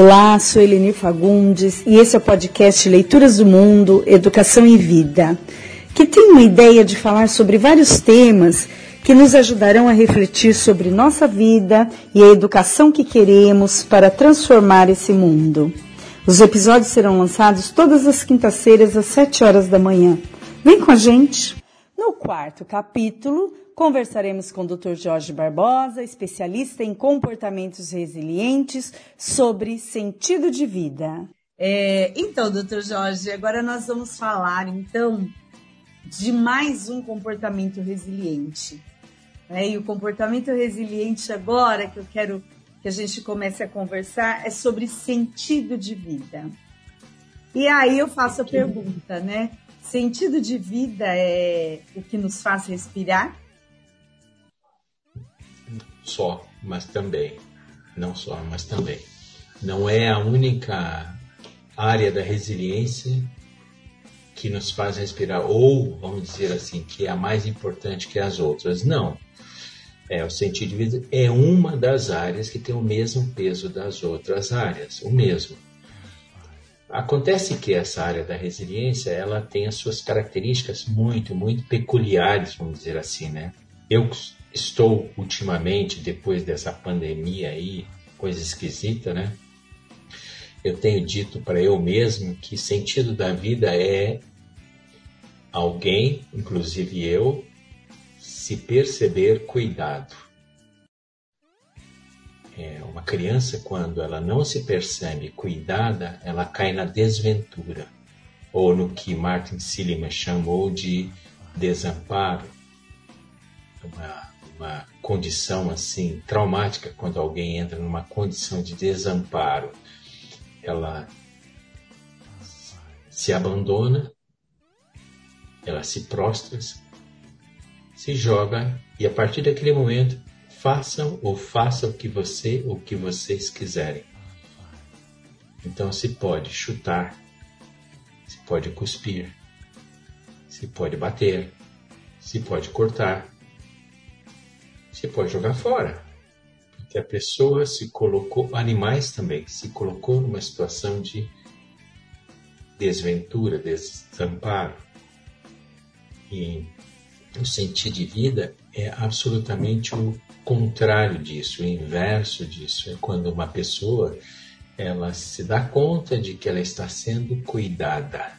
Olá, sou Eleni Fagundes e esse é o podcast Leituras do Mundo, Educação e Vida, que tem uma ideia de falar sobre vários temas que nos ajudarão a refletir sobre nossa vida e a educação que queremos para transformar esse mundo. Os episódios serão lançados todas as quintas-feiras às 7 horas da manhã. Vem com a gente! No quarto capítulo, conversaremos com o Dr. Jorge Barbosa, especialista em comportamentos resilientes, sobre sentido de vida. É, então, Dr. Jorge, agora nós vamos falar então de mais um comportamento resiliente. É, e o comportamento resiliente agora que eu quero que a gente comece a conversar é sobre sentido de vida. E aí eu faço a pergunta, né? Sentido de vida é o que nos faz respirar? Só, mas também. Não só, mas também. Não é a única área da resiliência que nos faz respirar, ou vamos dizer assim, que é a mais importante que as outras. Não. É, o sentido de vida é uma das áreas que tem o mesmo peso das outras áreas, o mesmo. Acontece que essa área da resiliência, ela tem as suas características muito, muito peculiares, vamos dizer assim, né? Eu estou ultimamente, depois dessa pandemia aí, coisa esquisita, né? Eu tenho dito para eu mesmo que sentido da vida é alguém, inclusive eu, se perceber cuidado é, uma criança, quando ela não se percebe cuidada, ela cai na desventura, ou no que Martin Seligman chamou de desamparo, uma, uma condição assim traumática quando alguém entra numa condição de desamparo. Ela se abandona, ela se prostra, se joga e a partir daquele momento façam ou façam o que você ou que vocês quiserem. Então se pode chutar, se pode cuspir, se pode bater, se pode cortar, se pode jogar fora. Porque a pessoa se colocou, animais também, se colocou numa situação de desventura, desamparo. E o sentido de vida é absolutamente o contrário disso, o inverso disso. É quando uma pessoa ela se dá conta de que ela está sendo cuidada.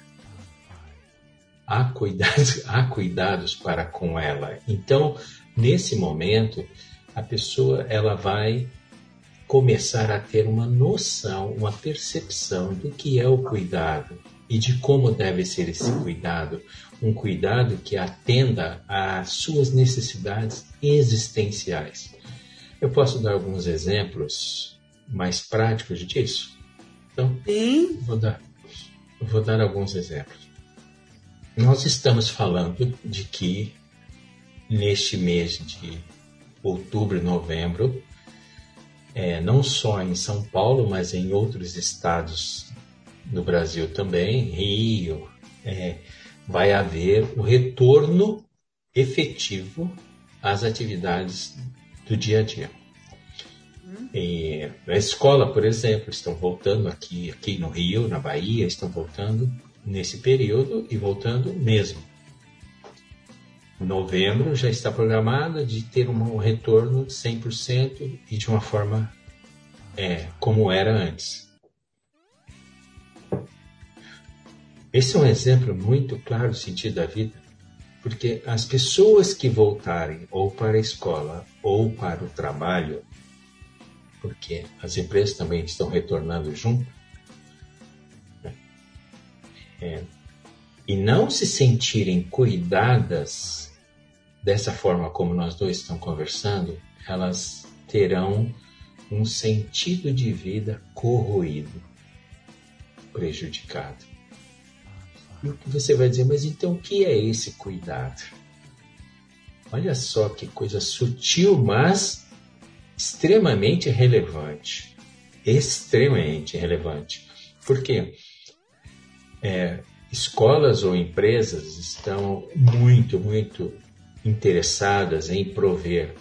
Há cuidados, há cuidados para com ela. Então, nesse momento, a pessoa ela vai começar a ter uma noção, uma percepção do que é o cuidado e de como deve ser esse cuidado, um cuidado que atenda às suas necessidades existenciais. Eu posso dar alguns exemplos mais práticos disso? Então, Sim. Vou, dar, vou dar alguns exemplos. Nós estamos falando de que neste mês de outubro e novembro, é, não só em São Paulo, mas em outros estados do Brasil também, Rio, é, vai haver o retorno efetivo às atividades do dia a dia. E a escola, por exemplo, estão voltando aqui, aqui no Rio, na Bahia, estão voltando nesse período e voltando mesmo. Novembro já está programado de ter um retorno 100% e de uma forma é, como era antes. Esse é um exemplo muito claro do sentido da vida, porque as pessoas que voltarem ou para a escola ou para o trabalho, porque as empresas também estão retornando junto, né? é, e não se sentirem cuidadas dessa forma como nós dois estamos conversando, elas terão um sentido de vida corroído, prejudicado. E o que você vai dizer, mas então o que é esse cuidado? Olha só que coisa sutil, mas extremamente relevante. Extremamente relevante. Por quê? É, escolas ou empresas estão muito, muito interessadas em prover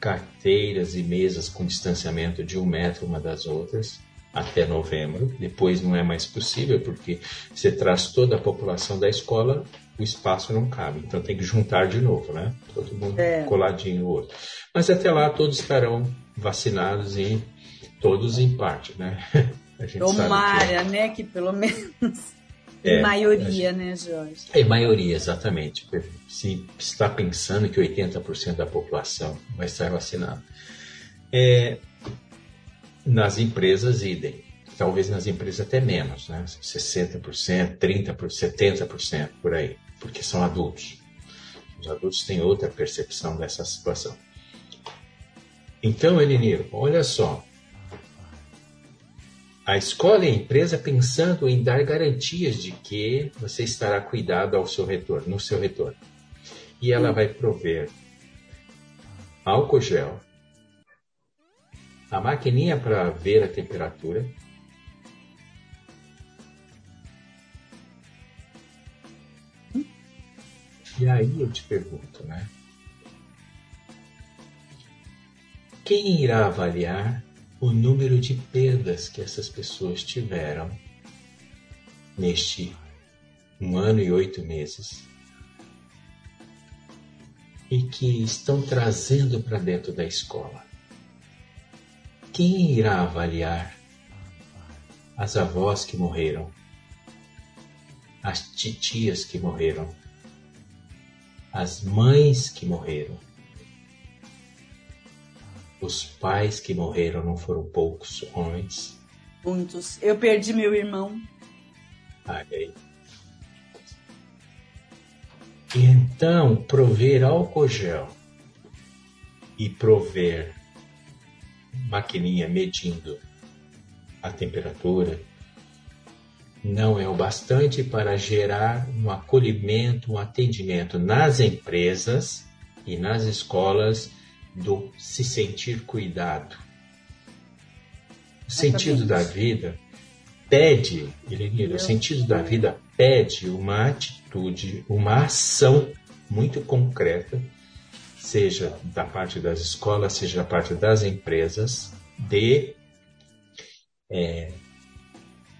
carteiras e mesas com distanciamento de um metro uma das outras, até novembro, depois não é mais possível, porque você traz toda a população da escola, o espaço não cabe, então tem que juntar de novo, né? Todo mundo é. coladinho no outro. Mas até lá todos estarão vacinados e todos em parte, né? A gente Tomara, que é. né? Que pelo menos é, em maioria, gente... né, Jorge? Em maioria, exatamente. Se está pensando que 80% da população vai estar vacinada. É, nas empresas, idem. Talvez nas empresas até menos, né? 60%, 30%, 70% por aí, porque são adultos. Os adultos têm outra percepção dessa situação. Então, Eliniro, olha só. A escola e a empresa pensando em dar garantias de que você estará cuidado ao seu retorno, no seu retorno. E ela vai prover álcool gel, a maquininha para ver a temperatura. E aí eu te pergunto, né? Quem irá avaliar o número de perdas que essas pessoas tiveram neste um ano e oito meses e que estão trazendo para dentro da escola? Quem irá avaliar as avós que morreram, as titias que morreram, as mães que morreram? Os pais que morreram não foram poucos homens? Muitos. Eu perdi meu irmão. Olha aí. Então, prover álcool gel e prover maquininha medindo a temperatura não é o bastante para gerar um acolhimento, um atendimento nas empresas e nas escolas do se sentir cuidado. O sentido da vida pede, Elenira, o sentido da vida pede uma atitude, uma ação muito concreta seja da parte das escolas, seja da parte das empresas, de é,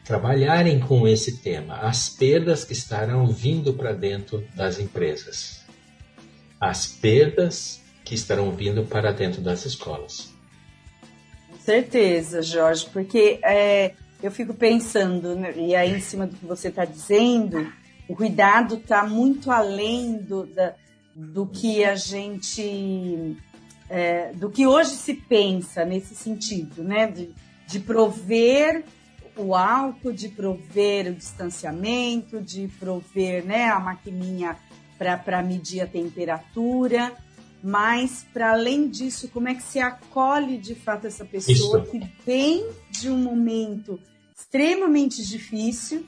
trabalharem com esse tema, as perdas que estarão vindo para dentro das empresas, as perdas que estarão vindo para dentro das escolas. Com certeza, Jorge, porque é, eu fico pensando, né, e aí em cima do que você está dizendo, o cuidado está muito além do, da, do que a gente. É, do que hoje se pensa nesse sentido, né? De, de prover o álcool, de prover o distanciamento, de prover né, a maquininha para medir a temperatura, mas para além disso, como é que se acolhe de fato essa pessoa Isso. que vem de um momento extremamente difícil,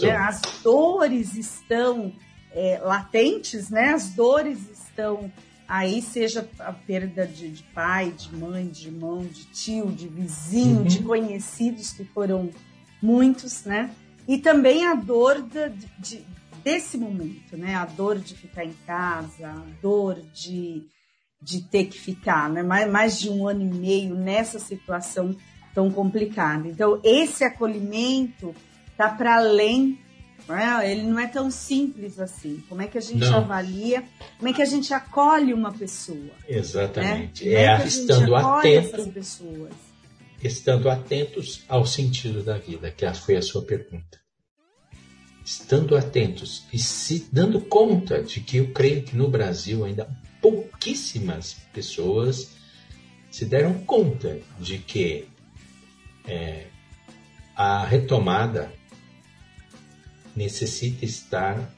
né, as dores estão é, latentes, né? As dores estão aí, seja a perda de, de, pai, de mãe, de irmão, de tio, de vizinho, uhum. de conhecidos que foram muitos, né? E também a dor de, de, desse momento, né? A dor de ficar em casa, a dor de, de ter que ficar, né? Mais, mais de um ano e meio nessa situação tão complicada. Então, esse acolhimento está para além é? Ele não é tão simples assim. Como é que a gente não. avalia? Como é que a gente acolhe uma pessoa? Exatamente. Né? É, é estando atento. Estando atentos ao sentido da vida, que foi a sua pergunta. Estando atentos e se dando conta de que eu creio que no Brasil ainda pouquíssimas pessoas se deram conta de que é, a retomada necessita estar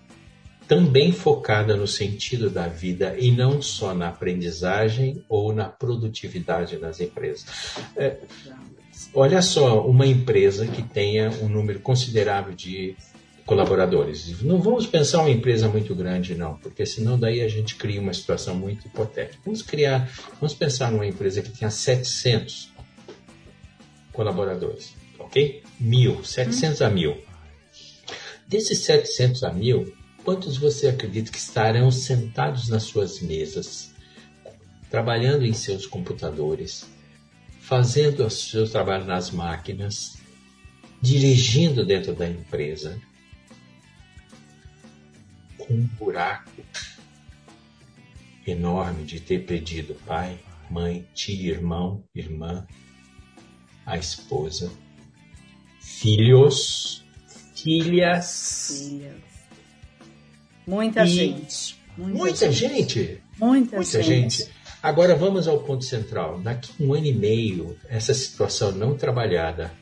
também focada no sentido da vida e não só na aprendizagem ou na produtividade das empresas. É, olha só, uma empresa que tenha um número considerável de colaboradores. Não vamos pensar uma empresa muito grande, não, porque senão daí a gente cria uma situação muito hipotética. Vamos criar, vamos pensar numa empresa que tenha 700 colaboradores, ok? Mil, 700 a mil. Desses 700 a mil, quantos você acredita que estarão sentados nas suas mesas, trabalhando em seus computadores, fazendo o seu trabalho nas máquinas, dirigindo dentro da empresa com um buraco enorme de ter perdido pai, mãe, tio, irmão, irmã, a esposa, filhos, filhas. Filhas. Muita e gente. Muita, muita gente. gente. Muita, muita gente. gente. Agora vamos ao ponto central. Daqui um ano e meio, essa situação não trabalhada,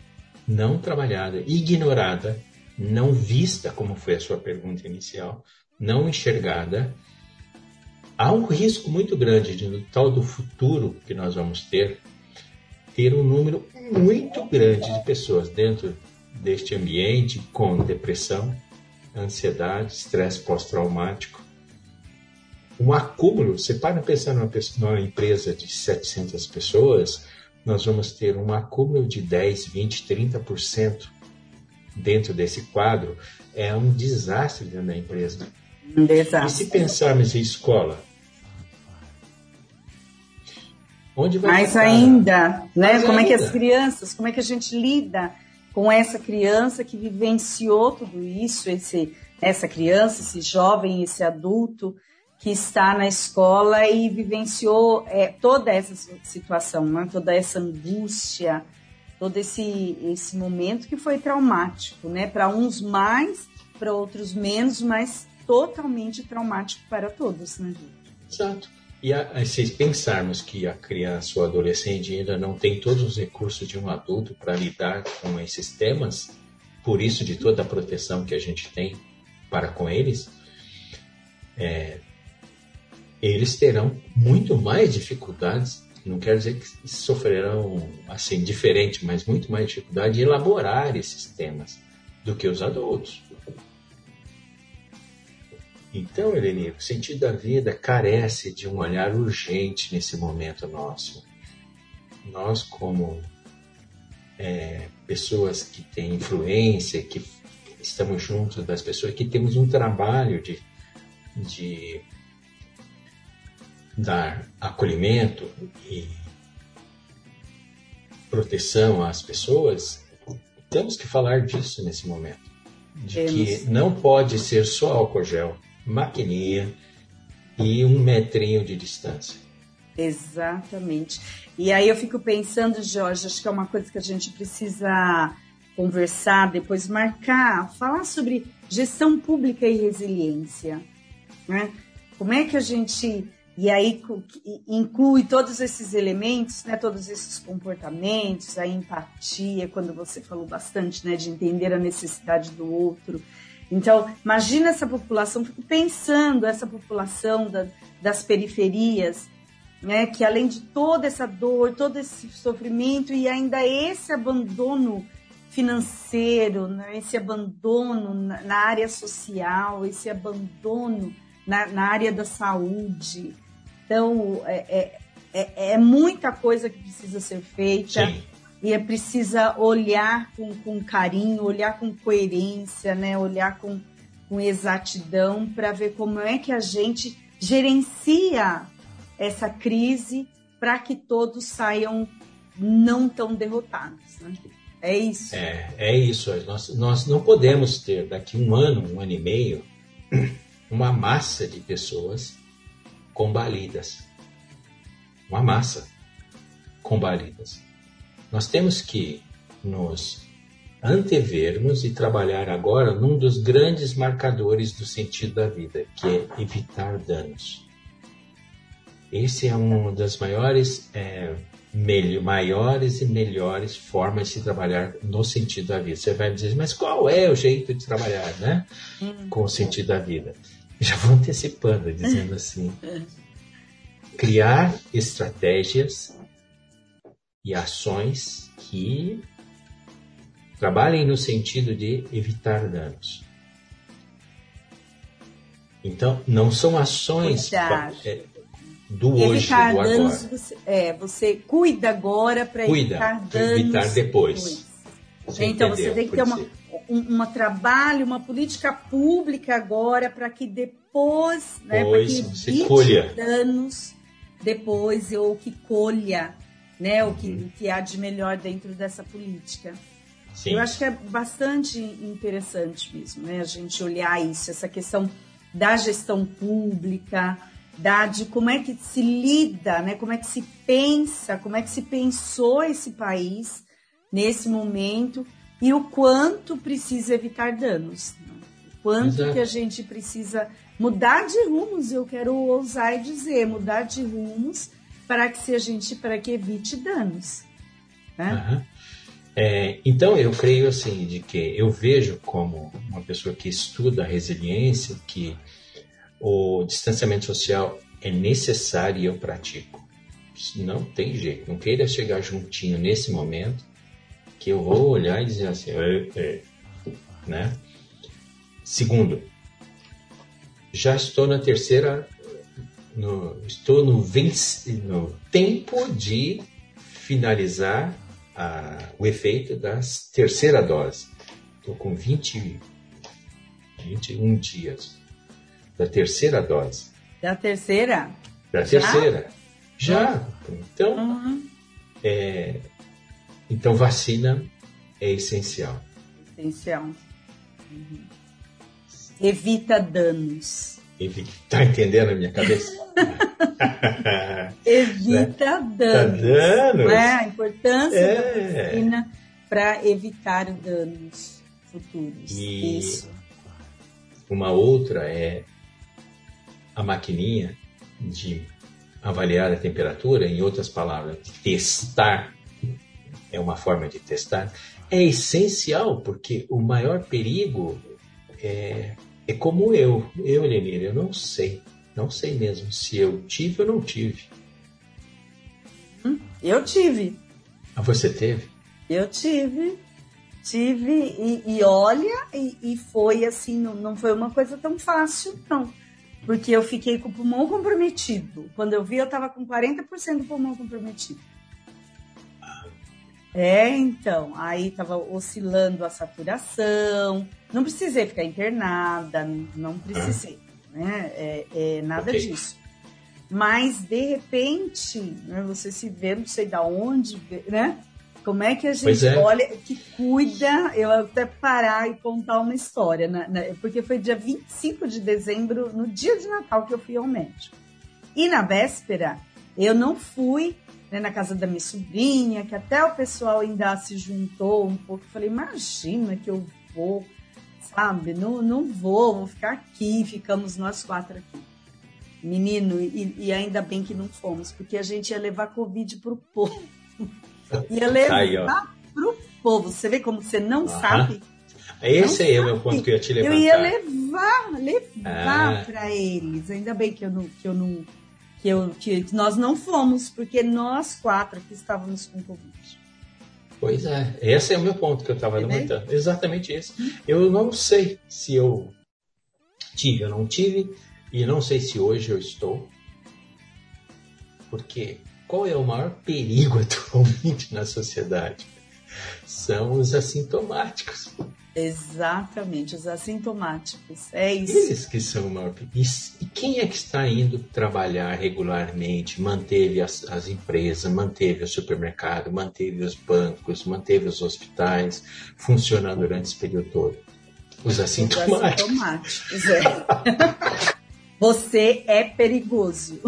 não trabalhada, ignorada, não vista, como foi a sua pergunta inicial, não enxergada, há um risco muito grande de, no tal do futuro que nós vamos ter, ter um número muito grande de pessoas dentro deste ambiente com depressão, ansiedade, estresse pós-traumático, um acúmulo. Você para pensar numa, numa empresa de 700 pessoas, nós vamos ter um acúmulo de 10, 20, 30% dentro desse quadro. É um desastre dentro da empresa. Desastre. E se pensarmos em escola? Onde vai Mais ainda, né? Mais como ainda. é que as crianças, como é que a gente lida com essa criança que vivenciou tudo isso, esse, essa criança, esse jovem, esse adulto, que está na escola e vivenciou é, toda essa situação, né? toda essa angústia, todo esse, esse momento que foi traumático, né? Para uns mais, para outros menos, mas totalmente traumático para todos, né, gente? Exato. E a, se pensarmos que a criança ou adolescente ainda não tem todos os recursos de um adulto para lidar com esses temas, por isso de toda a proteção que a gente tem para com eles, é, eles terão muito mais dificuldades. Não quero dizer que sofrerão assim diferente, mas muito mais dificuldade em elaborar esses temas do que os adultos. Então, Eleni, o sentido da vida carece de um olhar urgente nesse momento nosso. Nós, como é, pessoas que têm influência, que estamos juntos das pessoas, que temos um trabalho de, de dar acolhimento e proteção às pessoas, temos que falar disso nesse momento. De temos. que não pode ser só álcool gel, maquininha e um metrinho de distância. Exatamente. E aí eu fico pensando, Jorge, acho que é uma coisa que a gente precisa conversar, depois marcar, falar sobre gestão pública e resiliência. Né? Como é que a gente e aí inclui todos esses elementos, né, todos esses comportamentos, a empatia, quando você falou bastante né, de entender a necessidade do outro. Então, imagina essa população, fico pensando essa população da, das periferias, né, que além de toda essa dor, todo esse sofrimento e ainda esse abandono financeiro, né, esse abandono na, na área social, esse abandono na, na área da saúde, então, é, é, é, é muita coisa que precisa ser feita. Sim. E é precisa olhar com, com carinho, olhar com coerência, né? olhar com, com exatidão para ver como é que a gente gerencia essa crise para que todos saiam não tão derrotados. Né? É isso. É, é isso. Nós, nós não podemos ter daqui um ano, um ano e meio, uma massa de pessoas combalidas. Uma massa combalidas. Nós temos que nos antevermos e trabalhar agora num dos grandes marcadores do sentido da vida, que é evitar danos. Esse é uma das maiores, é, maiores e melhores formas de trabalhar no sentido da vida. Você vai dizer, mas qual é o jeito de trabalhar, né? Hum. Com o sentido da vida já vou antecipando, dizendo assim: criar estratégias e ações que trabalhem no sentido de evitar danos. Então, não são ações é, do hoje, evitar do danos, agora. Você, é, você cuida agora para evitar danos. evitar depois. depois. Então, você tem que ter uma, um, um trabalho, uma política pública agora para que depois, né, para que evite colha. danos depois ou que colha, né, o que, o que há de melhor dentro dessa política. Sim. Eu acho que é bastante interessante mesmo, né? A gente olhar isso, essa questão da gestão pública, da, de como é que se lida, né? Como é que se pensa, como é que se pensou esse país nesse momento e o quanto precisa evitar danos. Né? O quanto Exato. que a gente precisa mudar de rumos, eu quero ousar e dizer, mudar de rumos para que a gente para que evite danos. Né? Uhum. É, então eu creio assim de que eu vejo como uma pessoa que estuda a resiliência que o distanciamento social é necessário e eu pratico. Não tem jeito, não queira chegar juntinho nesse momento que eu vou olhar e dizer assim, é, é, né? Segundo, já estou na terceira, no, estou no, venci, no tempo de finalizar a, o efeito da terceira dose. Estou com 20, 21 dias da terceira dose. Da terceira? Da Já? terceira. Já. Então, uhum. é, então vacina é essencial. Essencial. Uhum. Evita danos. Evita. Tá entendendo a minha cabeça? Evita né? danos. Tá danos. Né? A importância é. da vacina para evitar danos futuros. E Isso. Uma outra é a maquininha de avaliar a temperatura, em outras palavras, testar, é uma forma de testar, é essencial, porque o maior perigo é, é como eu, eu, Lenir, eu não sei, não sei mesmo se eu tive ou não tive. Hum, eu tive. Ah, você teve? Eu tive, tive e, e olha, e, e, foi assim, não, não foi uma coisa tão fácil, não porque eu fiquei com o pulmão comprometido. Quando eu vi, eu estava com 40% do pulmão comprometido. É, então, aí estava oscilando a saturação. Não precisei ficar internada, não precisei, né? É, é nada okay. disso. Mas, de repente, né, você se vê, não sei da onde, né? Como é que a gente é. olha, que cuida, eu até parar e contar uma história, né, né? porque foi dia 25 de dezembro, no dia de Natal, que eu fui ao médico. E na véspera, eu não fui né, na casa da minha sobrinha, que até o pessoal ainda se juntou um pouco. falei, imagina que eu vou, sabe? Não, não vou, vou ficar aqui, ficamos nós quatro aqui. Menino, e, e ainda bem que não fomos, porque a gente ia levar Covid pro povo. Ia levar Aí, pro povo. Você vê como você não sabe? Esse não é o meu ponto que eu ia te levantar. Eu ia levar, levar ah. para eles. Ainda bem que eu não, que eu não, que eu, que nós não fomos, porque nós quatro que estávamos com Covid. Pois é, esse é o meu ponto que eu estava levantando. Exatamente esse. Eu não sei se eu tive ou não tive, e não sei se hoje eu estou, porque qual é o maior perigo atualmente na sociedade? São os assintomáticos. Exatamente, os assintomáticos. É isso. Eles que são o maior. E quem é que está indo trabalhar regularmente, manteve as, as empresas, manteve o supermercado, manteve os bancos, manteve os hospitais funcionando durante esse período todo? Os assintomáticos. Os assintomáticos, é. Você é perigoso.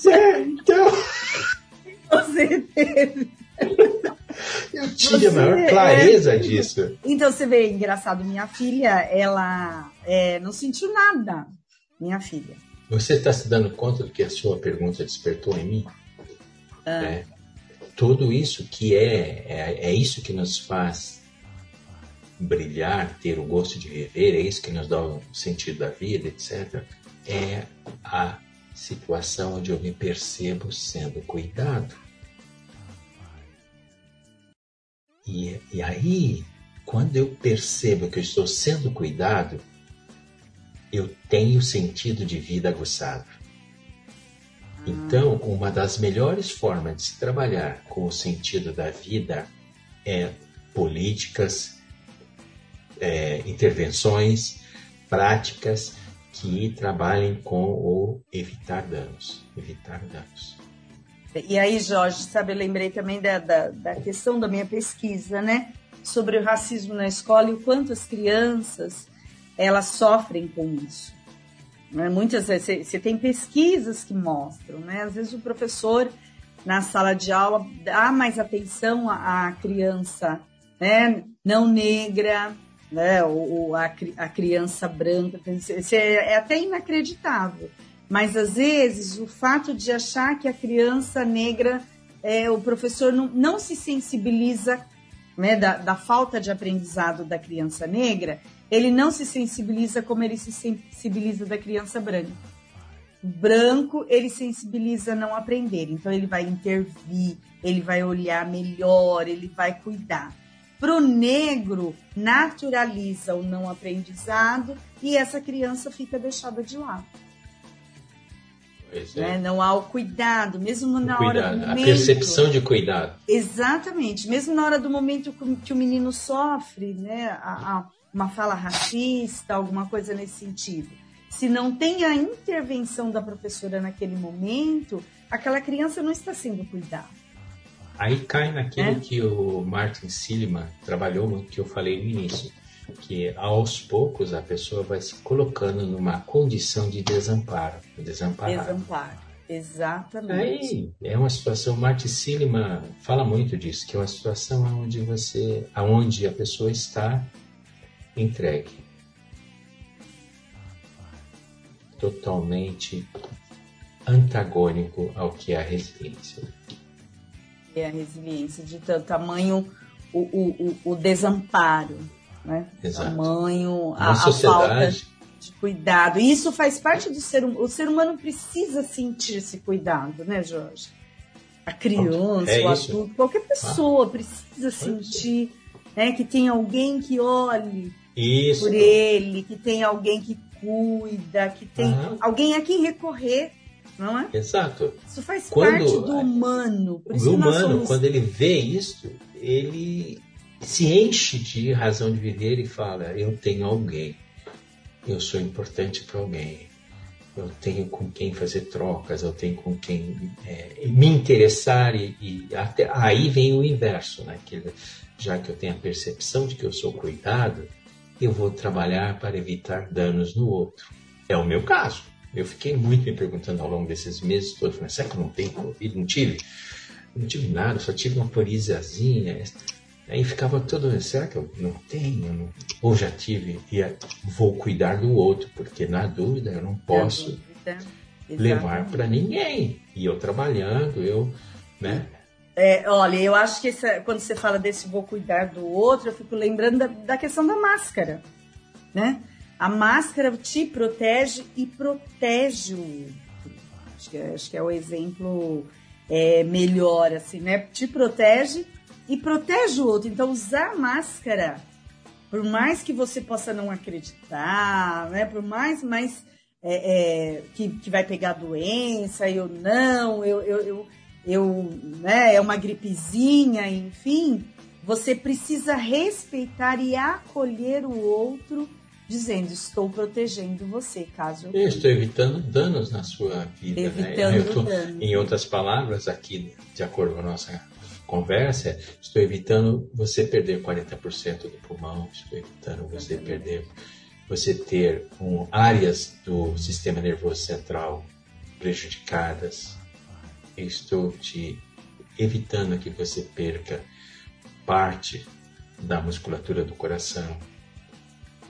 Certo. Você teve. Eu tinha a maior é clareza é... disso. Então você vê, engraçado, minha filha, ela é, não sentiu nada. Minha filha. Você está se dando conta do que a sua pergunta despertou em mim? Ah. É, tudo isso que é, é, é isso que nos faz brilhar, ter o gosto de viver, é isso que nos dá o sentido da vida, etc é a situação onde eu me percebo sendo cuidado. E, e aí, quando eu percebo que eu estou sendo cuidado, eu tenho sentido de vida aguçado. Então, uma das melhores formas de se trabalhar com o sentido da vida é políticas, é, intervenções, práticas que trabalhem com o evitar danos. Evitar danos. E aí, Jorge, sabe, eu lembrei também da, da, da questão da minha pesquisa, né? sobre o racismo na escola e o quanto as crianças elas sofrem com isso. Né? Muitas vezes você tem pesquisas que mostram, né? Às vezes o professor na sala de aula dá mais atenção à, criança, né? Não negra, né? Ou, a, a criança branca. É, é até inacreditável. Mas às vezes o fato de achar que a criança negra, é, o professor não, não se sensibiliza né, da, da, falta de aprendizado da criança negra, ele não se sensibiliza como ele se sensibiliza da criança branca. Branco, ele sensibiliza não aprender, então ele vai intervir, ele vai olhar melhor, ele vai cuidar. Para o negro, naturaliza o não aprendizado e essa criança fica deixada de lado. Né? Não há o cuidado, mesmo na cuidado, hora do momento. A percepção de cuidado. Exatamente. Mesmo na hora do momento que o menino sofre, né, a, a, uma fala racista, alguma coisa nesse sentido. Se não tem a intervenção da professora naquele momento, aquela criança não está sendo cuidada. Aí cai naquilo é? que o Martin Silliman trabalhou, que eu falei no início que aos poucos a pessoa vai se colocando numa condição de desamparo. Desamparado. Desamparo, exatamente. Aí é uma situação, Martin Silliman fala muito disso, que é uma situação onde você, aonde a pessoa está entregue. Totalmente antagônico ao que é a resiliência. É a resiliência de tamanho o, o, o, o desamparo né? Exato. Tamanho, a, a, falta de cuidado. E isso faz parte do ser humano. O ser humano precisa sentir esse cuidado, né, Jorge? A criança, é o adulto, qualquer pessoa ah. precisa sentir né, que tem alguém que olhe isso. por ele, que tem alguém que cuida, que tem ah. alguém a quem recorrer. Não é? Exato. Isso faz quando, parte do humano. o humano, quando ele vê isso, ele se enche de razão de viver e fala: eu tenho alguém, eu sou importante para alguém, eu tenho com quem fazer trocas, eu tenho com quem é, me interessar e, e, até aí vem o inverso, né? Que, já que eu tenho a percepção de que eu sou cuidado, eu vou trabalhar para evitar danos no outro. É o meu caso. Eu fiquei muito me perguntando ao longo desses meses todos, será que eu não tenho Covid? Não tive. Não tive nada, só tive uma corizazinha. Aí ficava todo, será que eu não tenho? Ou já tive e vou cuidar do outro, porque na dúvida eu não posso levar para ninguém. E eu trabalhando, eu, né? É, olha, eu acho que essa, quando você fala desse vou cuidar do outro, eu fico lembrando da, da questão da máscara, né? A máscara te protege e protege o outro. Acho que, é, acho que é o exemplo é, melhor, assim, né? Te protege e protege o outro. Então, usar máscara, por mais que você possa não acreditar, né? Por mais, mais é, é, que, que vai pegar doença, eu não, eu, eu, eu, eu, né? É uma gripezinha, enfim. Você precisa respeitar e acolher o outro dizendo estou protegendo você caso eu estou evitando danos na sua vida né? evitando né? tô, em outras palavras aqui de acordo com a nossa conversa estou evitando você perder 40% do pulmão, estou evitando você perder, você ter um, áreas do sistema nervoso central prejudicadas. Eu estou te evitando que você perca parte da musculatura do coração.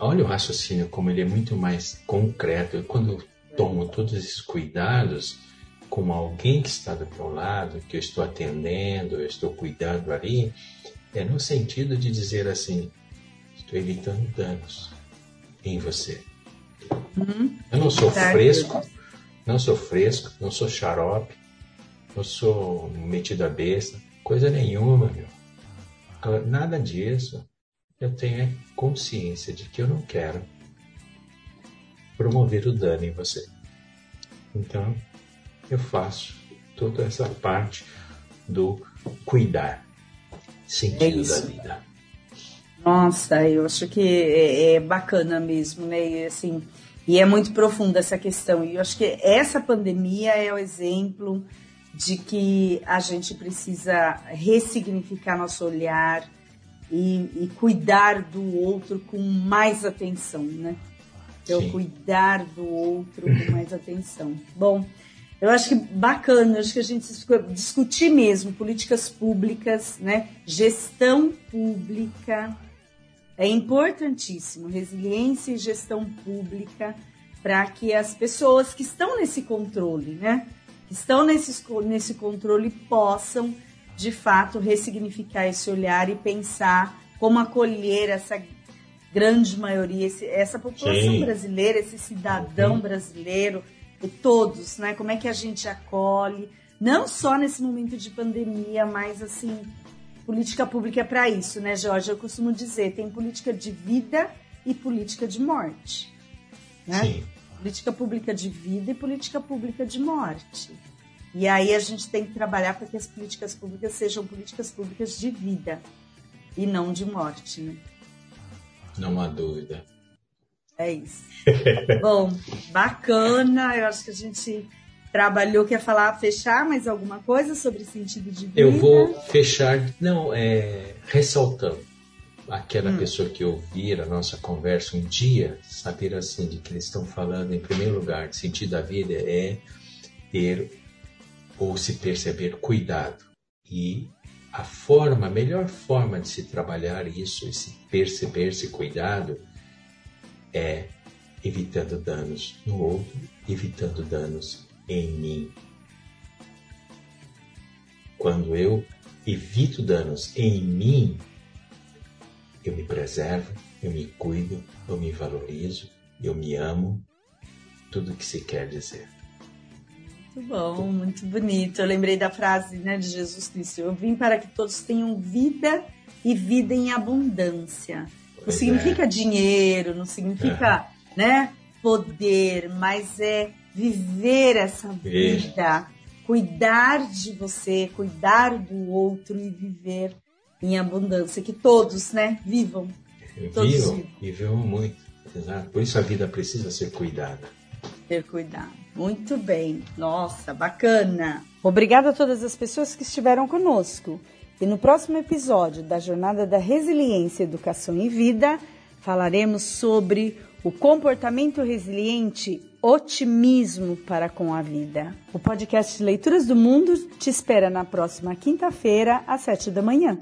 Olha o raciocínio como ele é muito mais concreto. Quando eu tomo todos esses cuidados, com alguém que está do meu lado, que eu estou atendendo, eu estou cuidando ali, é no sentido de dizer assim: estou evitando danos em você. Uhum. Eu não sou fresco, não sou fresco, não sou xarope, não sou metido a besta, coisa nenhuma, meu. Nada disso. Eu tenho consciência de que eu não quero promover o dano em você. Então, eu faço toda essa parte do cuidar, sentido é da vida. Nossa, eu acho que é, é, bacana mesmo, né? E, assim, e é muito profunda essa questão. E eu acho que essa pandemia é o exemplo de que a gente precisa ressignificar nosso olhar, e, e cuidar do outro com mais atenção, né? Então, Sim. cuidar do outro com mais atenção. Bom, eu acho que bacana, eu acho que a gente discutir mesmo políticas públicas, né? Gestão pública é importantíssimo, resiliência e gestão pública para que as pessoas que estão nesse controle, né? Que estão nesse, nesse controle possam de fato ressignificar esse olhar e pensar como acolher essa grande maioria, esse, essa população Sim. brasileira, esse cidadão uhum. brasileiro, e todos, né? Como é que a gente acolhe, não só nesse momento de pandemia, mas assim, política pública é para isso, né, Jorge? Eu costumo dizer, tem política de vida e política de morte, né? Sim. Política pública de vida e política pública de morte. E aí a gente tem que trabalhar para que as políticas públicas sejam políticas públicas de vida e não de morte. Né? Não há dúvida. É isso. Bom, bacana. Eu acho que a gente trabalhou. Quer falar, fechar mais alguma coisa sobre sentido de vida? Eu vou fechar, não, é, ressaltando aquela hum. pessoa que ouvir a nossa conversa um dia, saber assim de que eles estão falando, em primeiro lugar, de sentido da vida é ter ou se perceber cuidado. E a forma, a melhor forma de se trabalhar isso, esse perceber-se cuidado, é evitando danos no outro, evitando danos em mim. Quando eu evito danos em mim, eu me preservo, eu me cuido, eu me valorizo, eu me amo, tudo o que se quer dizer. Muito bom, muito bonito. Eu lembrei da frase né, de Jesus Cristo: Eu vim para que todos tenham vida e vida em abundância. Pois não significa é. dinheiro, não significa é. né, poder, mas é viver essa vida, cuidar de você, cuidar do outro e viver em abundância. Que todos né, vivam. Todos vivam, vivam. e vivam muito. Exato. Por isso a vida precisa ser cuidada. Ter cuidado. Muito bem. Nossa, bacana. Obrigada a todas as pessoas que estiveram conosco. E no próximo episódio da Jornada da Resiliência, Educação e Vida, falaremos sobre o comportamento resiliente, otimismo para com a vida. O podcast Leituras do Mundo te espera na próxima quinta-feira, às sete da manhã.